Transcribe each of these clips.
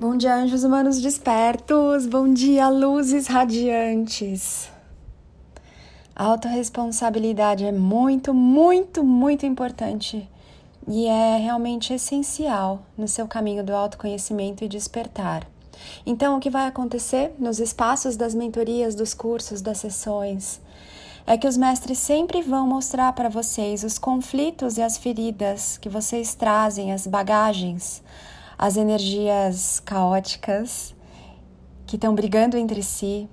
Bom dia, anjos humanos despertos. Bom dia, luzes radiantes. A autorresponsabilidade é muito, muito, muito importante e é realmente essencial no seu caminho do autoconhecimento e despertar. Então, o que vai acontecer nos espaços das mentorias, dos cursos, das sessões, é que os mestres sempre vão mostrar para vocês os conflitos e as feridas que vocês trazem, as bagagens, as energias caóticas que estão brigando entre si,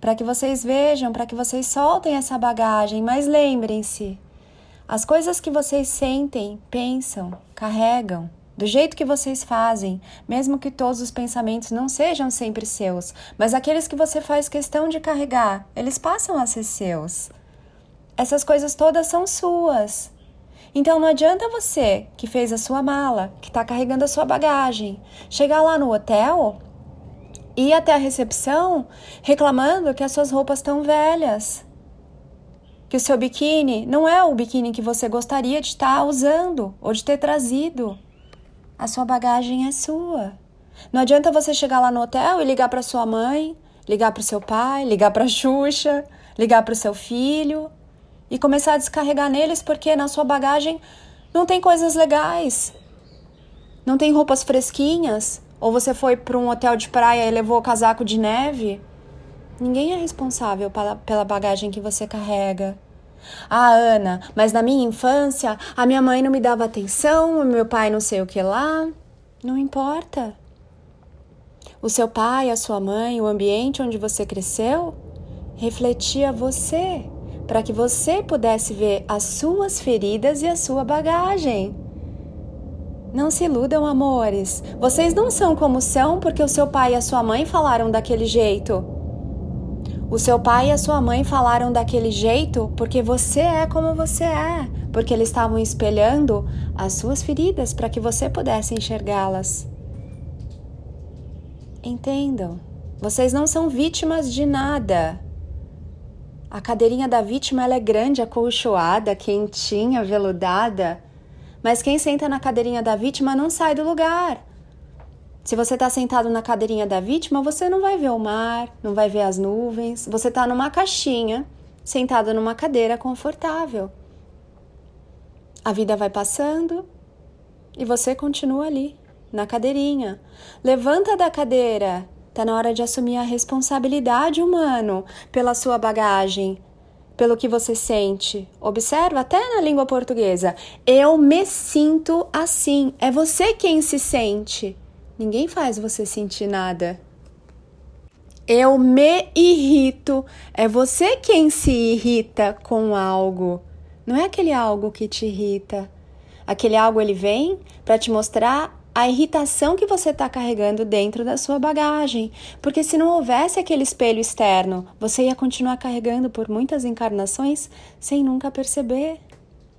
para que vocês vejam, para que vocês soltem essa bagagem, mas lembrem-se, as coisas que vocês sentem, pensam, carregam, do jeito que vocês fazem, mesmo que todos os pensamentos não sejam sempre seus, mas aqueles que você faz questão de carregar, eles passam a ser seus. Essas coisas todas são suas. Então não adianta você que fez a sua mala, que está carregando a sua bagagem, chegar lá no hotel e ir até a recepção reclamando que as suas roupas estão velhas, que o seu biquíni não é o biquíni que você gostaria de estar tá usando ou de ter trazido. A sua bagagem é sua. Não adianta você chegar lá no hotel e ligar para sua mãe, ligar para o seu pai, ligar para a Xuxa, ligar para o seu filho e começar a descarregar neles porque na sua bagagem não tem coisas legais. Não tem roupas fresquinhas, ou você foi para um hotel de praia e levou casaco de neve. Ninguém é responsável pela bagagem que você carrega. Ah, Ana, mas na minha infância a minha mãe não me dava atenção, o meu pai não sei o que lá. Não importa. O seu pai, a sua mãe, o ambiente onde você cresceu refletia você para que você pudesse ver as suas feridas e a sua bagagem. Não se iludam, amores. Vocês não são como são porque o seu pai e a sua mãe falaram daquele jeito. O seu pai e a sua mãe falaram daquele jeito porque você é como você é, porque eles estavam espelhando as suas feridas para que você pudesse enxergá-las. Entendam, vocês não são vítimas de nada. A cadeirinha da vítima é grande, acolchoada, quentinha, veludada. Mas quem senta na cadeirinha da vítima não sai do lugar. Se você está sentado na cadeirinha da vítima, você não vai ver o mar, não vai ver as nuvens. Você está numa caixinha, sentado numa cadeira confortável. A vida vai passando e você continua ali, na cadeirinha. Levanta da cadeira Está na hora de assumir a responsabilidade, humano, pela sua bagagem, pelo que você sente. Observa até na língua portuguesa. Eu me sinto assim. É você quem se sente. Ninguém faz você sentir nada. Eu me irrito. É você quem se irrita com algo. Não é aquele algo que te irrita. Aquele algo ele vem para te mostrar a irritação que você está carregando dentro da sua bagagem. Porque se não houvesse aquele espelho externo, você ia continuar carregando por muitas encarnações sem nunca perceber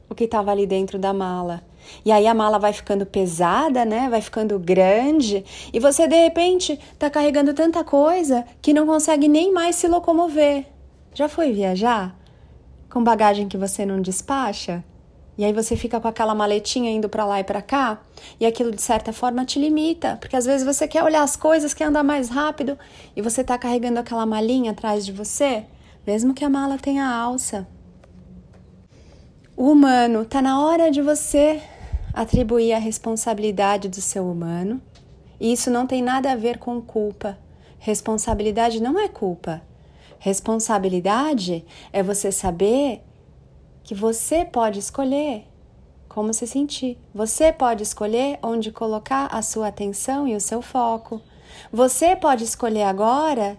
o que estava ali dentro da mala. E aí a mala vai ficando pesada, né? Vai ficando grande e você de repente está carregando tanta coisa que não consegue nem mais se locomover. Já foi viajar com bagagem que você não despacha? E aí você fica com aquela maletinha indo para lá e para cá, e aquilo de certa forma te limita, porque às vezes você quer olhar as coisas, quer andar mais rápido, e você está carregando aquela malinha atrás de você, mesmo que a mala tenha alça. O humano, está na hora de você atribuir a responsabilidade do seu humano. E isso não tem nada a ver com culpa. Responsabilidade não é culpa. Responsabilidade é você saber que você pode escolher como se sentir. Você pode escolher onde colocar a sua atenção e o seu foco. Você pode escolher agora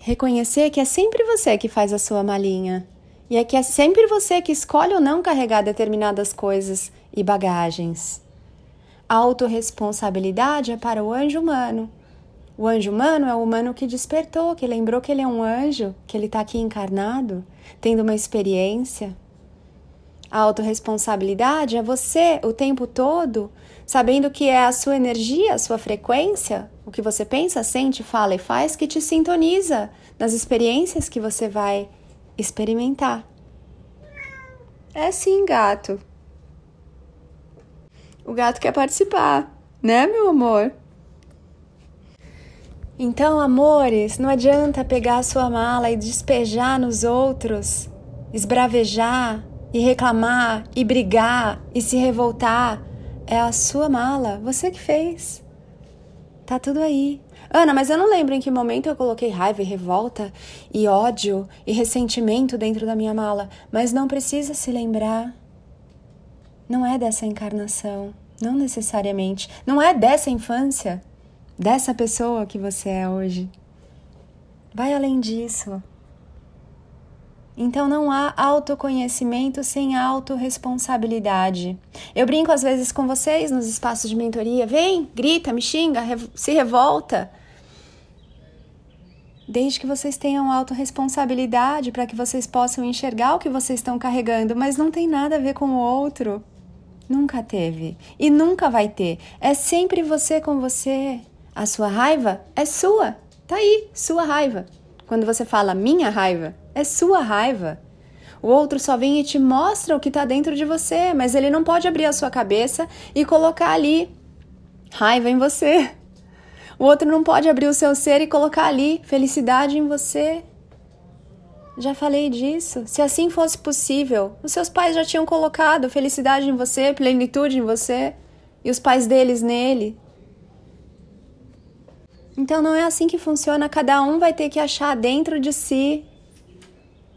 reconhecer que é sempre você que faz a sua malinha. E é que é sempre você que escolhe ou não carregar determinadas coisas e bagagens. A autorresponsabilidade é para o anjo humano. O anjo humano é o humano que despertou, que lembrou que ele é um anjo, que ele está aqui encarnado, tendo uma experiência. A autorresponsabilidade é você o tempo todo sabendo que é a sua energia, a sua frequência, o que você pensa, sente, fala e faz que te sintoniza nas experiências que você vai experimentar. É sim, gato. O gato quer participar. né, meu amor? Então, amores, não adianta pegar a sua mala e despejar nos outros, esbravejar e reclamar e brigar e se revoltar. É a sua mala, você que fez. Tá tudo aí. Ana, mas eu não lembro em que momento eu coloquei raiva e revolta e ódio e ressentimento dentro da minha mala, mas não precisa se lembrar. Não é dessa encarnação, não necessariamente. Não é dessa infância dessa pessoa que você é hoje. Vai além disso. Então não há autoconhecimento sem autorresponsabilidade. Eu brinco às vezes com vocês nos espaços de mentoria. Vem, grita, me xinga, se revolta. Desde que vocês tenham autorresponsabilidade para que vocês possam enxergar o que vocês estão carregando, mas não tem nada a ver com o outro. Nunca teve e nunca vai ter. É sempre você com você. A sua raiva é sua. Tá aí, sua raiva. Quando você fala minha raiva, é sua raiva. O outro só vem e te mostra o que está dentro de você, mas ele não pode abrir a sua cabeça e colocar ali raiva em você. O outro não pode abrir o seu ser e colocar ali felicidade em você. Já falei disso. Se assim fosse possível, os seus pais já tinham colocado felicidade em você, plenitude em você e os pais deles nele. Então não é assim que funciona, cada um vai ter que achar dentro de si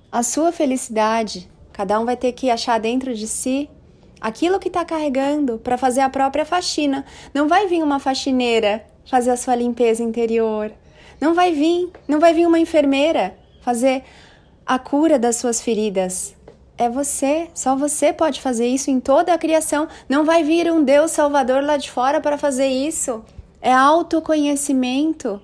a sua felicidade. Cada um vai ter que achar dentro de si aquilo que está carregando para fazer a própria faxina. Não vai vir uma faxineira fazer a sua limpeza interior. Não vai vir, não vai vir uma enfermeira fazer a cura das suas feridas. É você, só você pode fazer isso em toda a criação. Não vai vir um Deus Salvador lá de fora para fazer isso é autoconhecimento,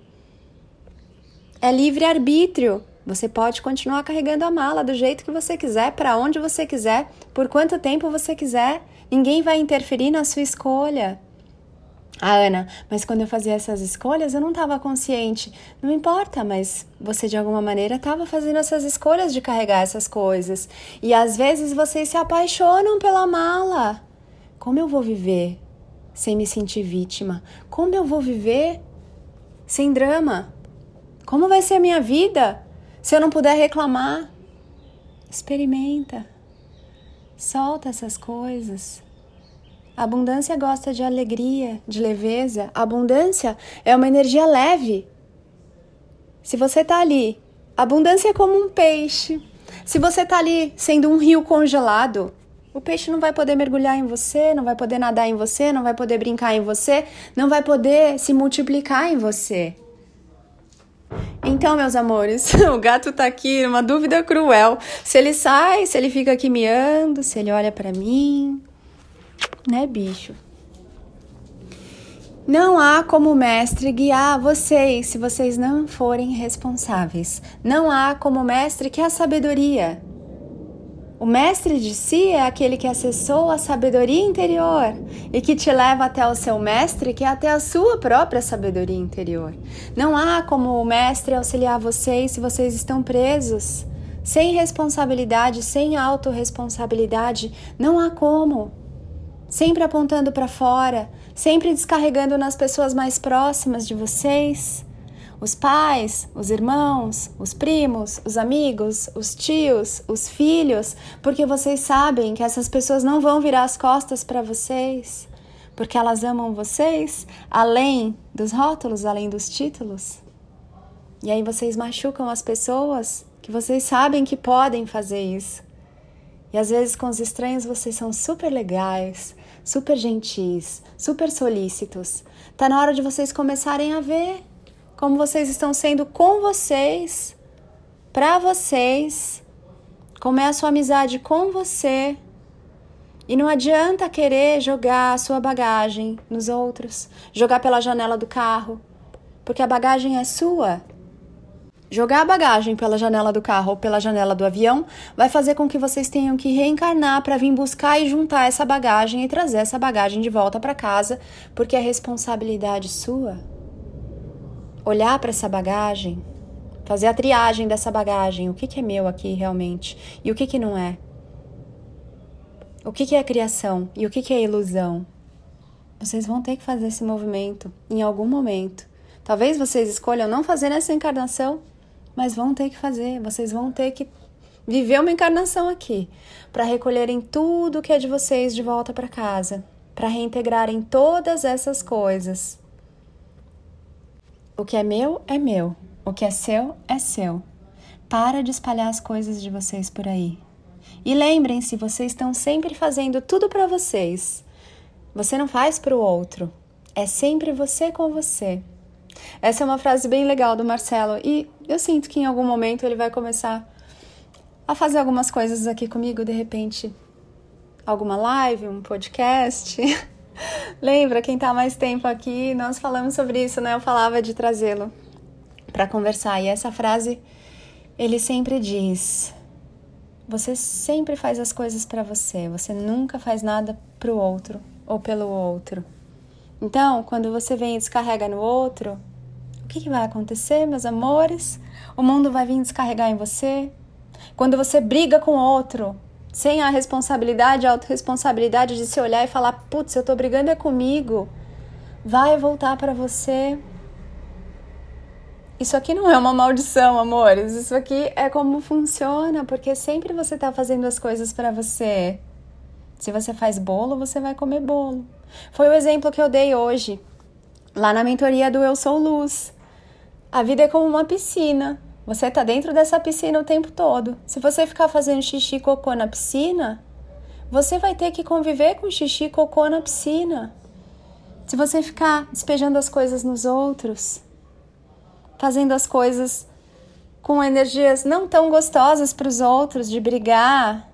é livre-arbítrio. Você pode continuar carregando a mala do jeito que você quiser, para onde você quiser, por quanto tempo você quiser. Ninguém vai interferir na sua escolha. Ah, Ana, mas quando eu fazia essas escolhas eu não estava consciente. Não importa, mas você de alguma maneira estava fazendo essas escolhas de carregar essas coisas. E às vezes vocês se apaixonam pela mala. Como eu vou viver sem me sentir vítima? Como eu vou viver sem drama? Como vai ser a minha vida se eu não puder reclamar? Experimenta. Solta essas coisas. A abundância gosta de alegria, de leveza. A abundância é uma energia leve. Se você está ali, abundância é como um peixe. Se você está ali sendo um rio congelado, o peixe não vai poder mergulhar em você, não vai poder nadar em você, não vai poder brincar em você, não vai poder se multiplicar em você. Então, meus amores, o gato tá aqui, uma dúvida cruel. Se ele sai, se ele fica aqui miando, se ele olha para mim, né, bicho? Não há como mestre guiar vocês se vocês não forem responsáveis. Não há como mestre que a sabedoria. O mestre de si é aquele que acessou a sabedoria interior e que te leva até o seu mestre, que é até a sua própria sabedoria interior. Não há como o mestre auxiliar vocês se vocês estão presos. Sem responsabilidade, sem autorresponsabilidade, não há como. Sempre apontando para fora, sempre descarregando nas pessoas mais próximas de vocês os pais, os irmãos, os primos, os amigos, os tios, os filhos, porque vocês sabem que essas pessoas não vão virar as costas para vocês, porque elas amam vocês além dos rótulos, além dos títulos. E aí vocês machucam as pessoas que vocês sabem que podem fazer isso. E às vezes com os estranhos vocês são super legais, super gentis, super solícitos. Tá na hora de vocês começarem a ver como vocês estão sendo com vocês, para vocês, como é a sua amizade com você. E não adianta querer jogar a sua bagagem nos outros, jogar pela janela do carro, porque a bagagem é sua. Jogar a bagagem pela janela do carro ou pela janela do avião vai fazer com que vocês tenham que reencarnar para vir buscar e juntar essa bagagem e trazer essa bagagem de volta para casa, porque é responsabilidade sua olhar para essa bagagem, fazer a triagem dessa bagagem, o que, que é meu aqui realmente e o que, que não é. O que, que é criação e o que, que é ilusão. Vocês vão ter que fazer esse movimento em algum momento. Talvez vocês escolham não fazer nessa encarnação, mas vão ter que fazer. Vocês vão ter que viver uma encarnação aqui para recolherem tudo que é de vocês de volta para casa, para reintegrarem todas essas coisas. O que é meu é meu, o que é seu é seu. Para de espalhar as coisas de vocês por aí. E lembrem-se, vocês estão sempre fazendo tudo para vocês. Você não faz para o outro. É sempre você com você. Essa é uma frase bem legal do Marcelo e eu sinto que em algum momento ele vai começar a fazer algumas coisas aqui comigo, de repente, alguma live, um podcast. Lembra quem está mais tempo aqui? Nós falamos sobre isso, né? Eu falava de trazê-lo para conversar e essa frase ele sempre diz: você sempre faz as coisas para você, você nunca faz nada para o outro ou pelo outro. Então, quando você vem e descarrega no outro, o que, que vai acontecer, meus amores? O mundo vai vir descarregar em você. Quando você briga com o outro, sem a responsabilidade, a autorresponsabilidade de se olhar e falar: putz, eu tô brigando é comigo, vai voltar para você. Isso aqui não é uma maldição, amores. Isso aqui é como funciona, porque sempre você tá fazendo as coisas para você. Se você faz bolo, você vai comer bolo. Foi o exemplo que eu dei hoje, lá na mentoria do Eu Sou Luz. A vida é como uma piscina. Você está dentro dessa piscina o tempo todo. Se você ficar fazendo xixi e cocô na piscina, você vai ter que conviver com xixi e cocô na piscina. Se você ficar despejando as coisas nos outros, fazendo as coisas com energias não tão gostosas para os outros, de brigar,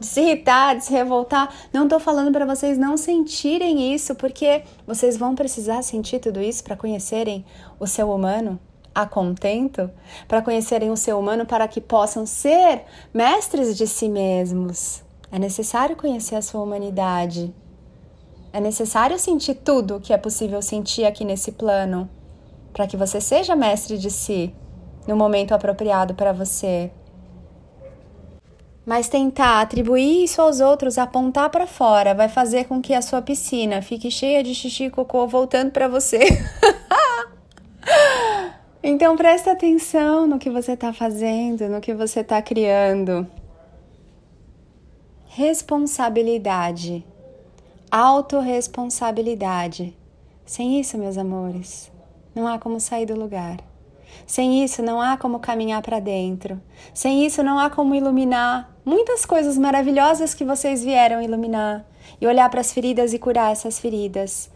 de se irritar, de se revoltar. Não estou falando para vocês não sentirem isso, porque vocês vão precisar sentir tudo isso para conhecerem o seu humano a contento, para conhecerem o seu humano, para que possam ser mestres de si mesmos. É necessário conhecer a sua humanidade. É necessário sentir tudo que é possível sentir aqui nesse plano, para que você seja mestre de si no momento apropriado para você. Mas tentar atribuir isso aos outros, apontar para fora, vai fazer com que a sua piscina fique cheia de xixi e cocô voltando para você. então presta atenção no que você está fazendo, no que você está criando. Responsabilidade, autorresponsabilidade. Sem isso, meus amores, não há como sair do lugar. Sem isso, não há como caminhar para dentro. Sem isso, não há como iluminar muitas coisas maravilhosas que vocês vieram iluminar e olhar para as feridas e curar essas feridas.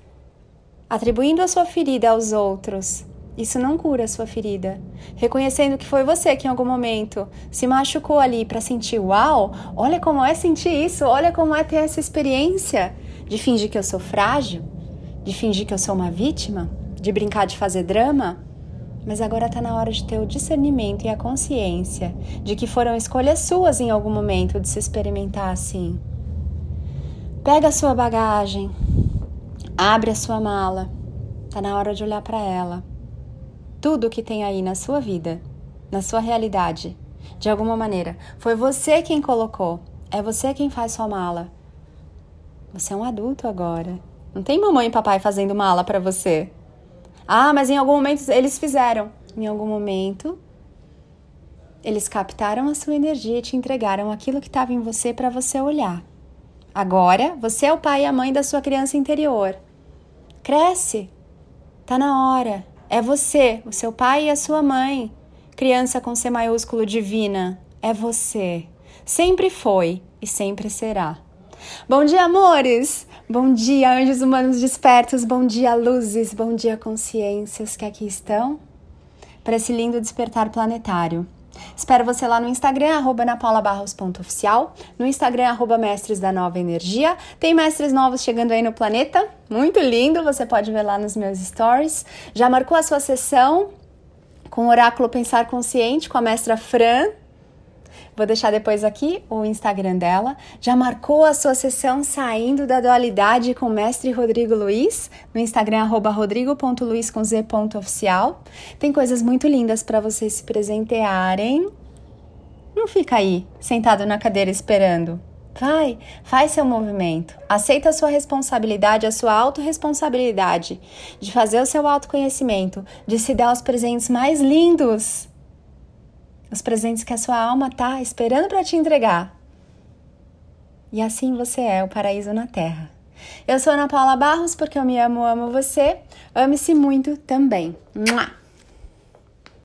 Atribuindo a sua ferida aos outros, isso não cura a sua ferida. Reconhecendo que foi você que em algum momento se machucou ali para sentir, uau, olha como é sentir isso, olha como é ter essa experiência de fingir que eu sou frágil, de fingir que eu sou uma vítima, de brincar de fazer drama. Mas agora está na hora de ter o discernimento e a consciência de que foram escolhas suas em algum momento de se experimentar assim. Pega a sua bagagem, abre a sua mala. Está na hora de olhar para ela. Tudo que tem aí na sua vida, na sua realidade, de alguma maneira, foi você quem colocou. É você quem faz sua mala. Você é um adulto agora. Não tem mamãe e papai fazendo mala para você. Ah, mas em algum momento eles fizeram. Em algum momento, eles captaram a sua energia e te entregaram aquilo que estava em você para você olhar. Agora, você é o pai e a mãe da sua criança interior. Cresce. Tá na hora. É você, o seu pai e a sua mãe. Criança com C maiúsculo divina. É você. Sempre foi e sempre será. Bom dia, amores! Bom dia, anjos humanos despertos, bom dia, luzes, bom dia, consciências que aqui estão para esse lindo despertar planetário. Espero você lá no Instagram, arroba napaulabarros.oficial, no Instagram, arroba mestres da nova energia. Tem mestres novos chegando aí no planeta, muito lindo, você pode ver lá nos meus stories. Já marcou a sua sessão com o oráculo Pensar Consciente com a mestra Fran, Vou deixar depois aqui o Instagram dela. Já marcou a sua sessão saindo da dualidade com o mestre Rodrigo Luiz no Instagram rodrigo.luiz com. Tem coisas muito lindas para vocês se presentearem. Não fica aí sentado na cadeira esperando. Vai, faz seu movimento. Aceita a sua responsabilidade, a sua autorresponsabilidade de fazer o seu autoconhecimento, de se dar os presentes mais lindos. Os presentes que a sua alma tá esperando para te entregar. E assim você é o paraíso na terra. Eu sou Ana Paula Barros porque eu me amo, amo você. Ame-se muito também. Mua!